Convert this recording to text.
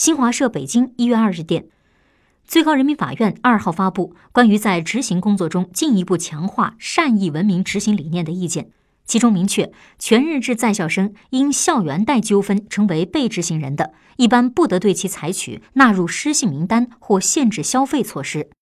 新华社北京一月二日电。最高人民法院二号发布关于在执行工作中进一步强化善意文明执行理念的意见其中明确全日制在校生因校园贷纠纷成为被执行人的一般不得对其采取纳入失信名单或限制消费措施。